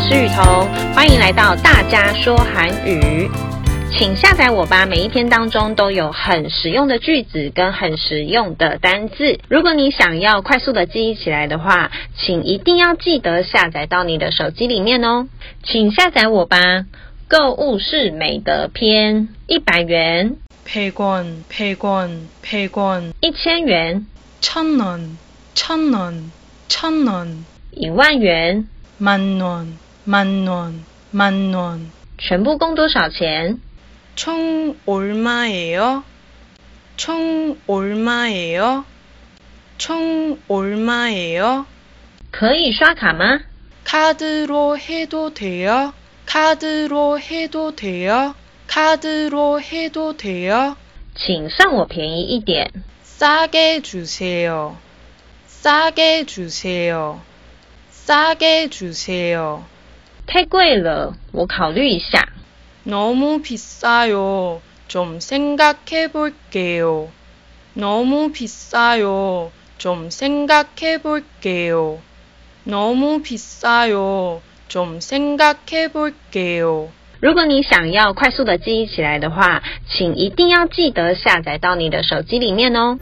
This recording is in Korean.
是雨桐，欢迎来到大家说韩语。请下载我吧，每一篇当中都有很实用的句子跟很实用的单字。如果你想要快速的记忆起来的话，请一定要记得下载到你的手机里面哦。请下载我吧，购物是美德篇，一百元， 100원, 100원, 100원, 一千元， 천 원, 천 원, 천 원, 一万元， 만 원, 만 원, 만 원. 全部共多少钱？ 총 얼마예요? 총 얼마예요? 총 얼마예요? 可以刷卡吗？ 카드로 해도 돼요? 카드로 해도 돼요? 카드로 해도 돼요? 请算我便宜一点。 싸게 주세요. 싸게 주세요. 싸게 주세요. 太贵了，我考虑一下。 너무 비싸요. 좀 생각해 볼게요. 너무 비싸요. 좀 생각해 볼게요. 너무 비싸요. 좀 생각해 볼게요. 如果你想要快速的记忆起来的话，请一定要记得下载到你的手机里面哦。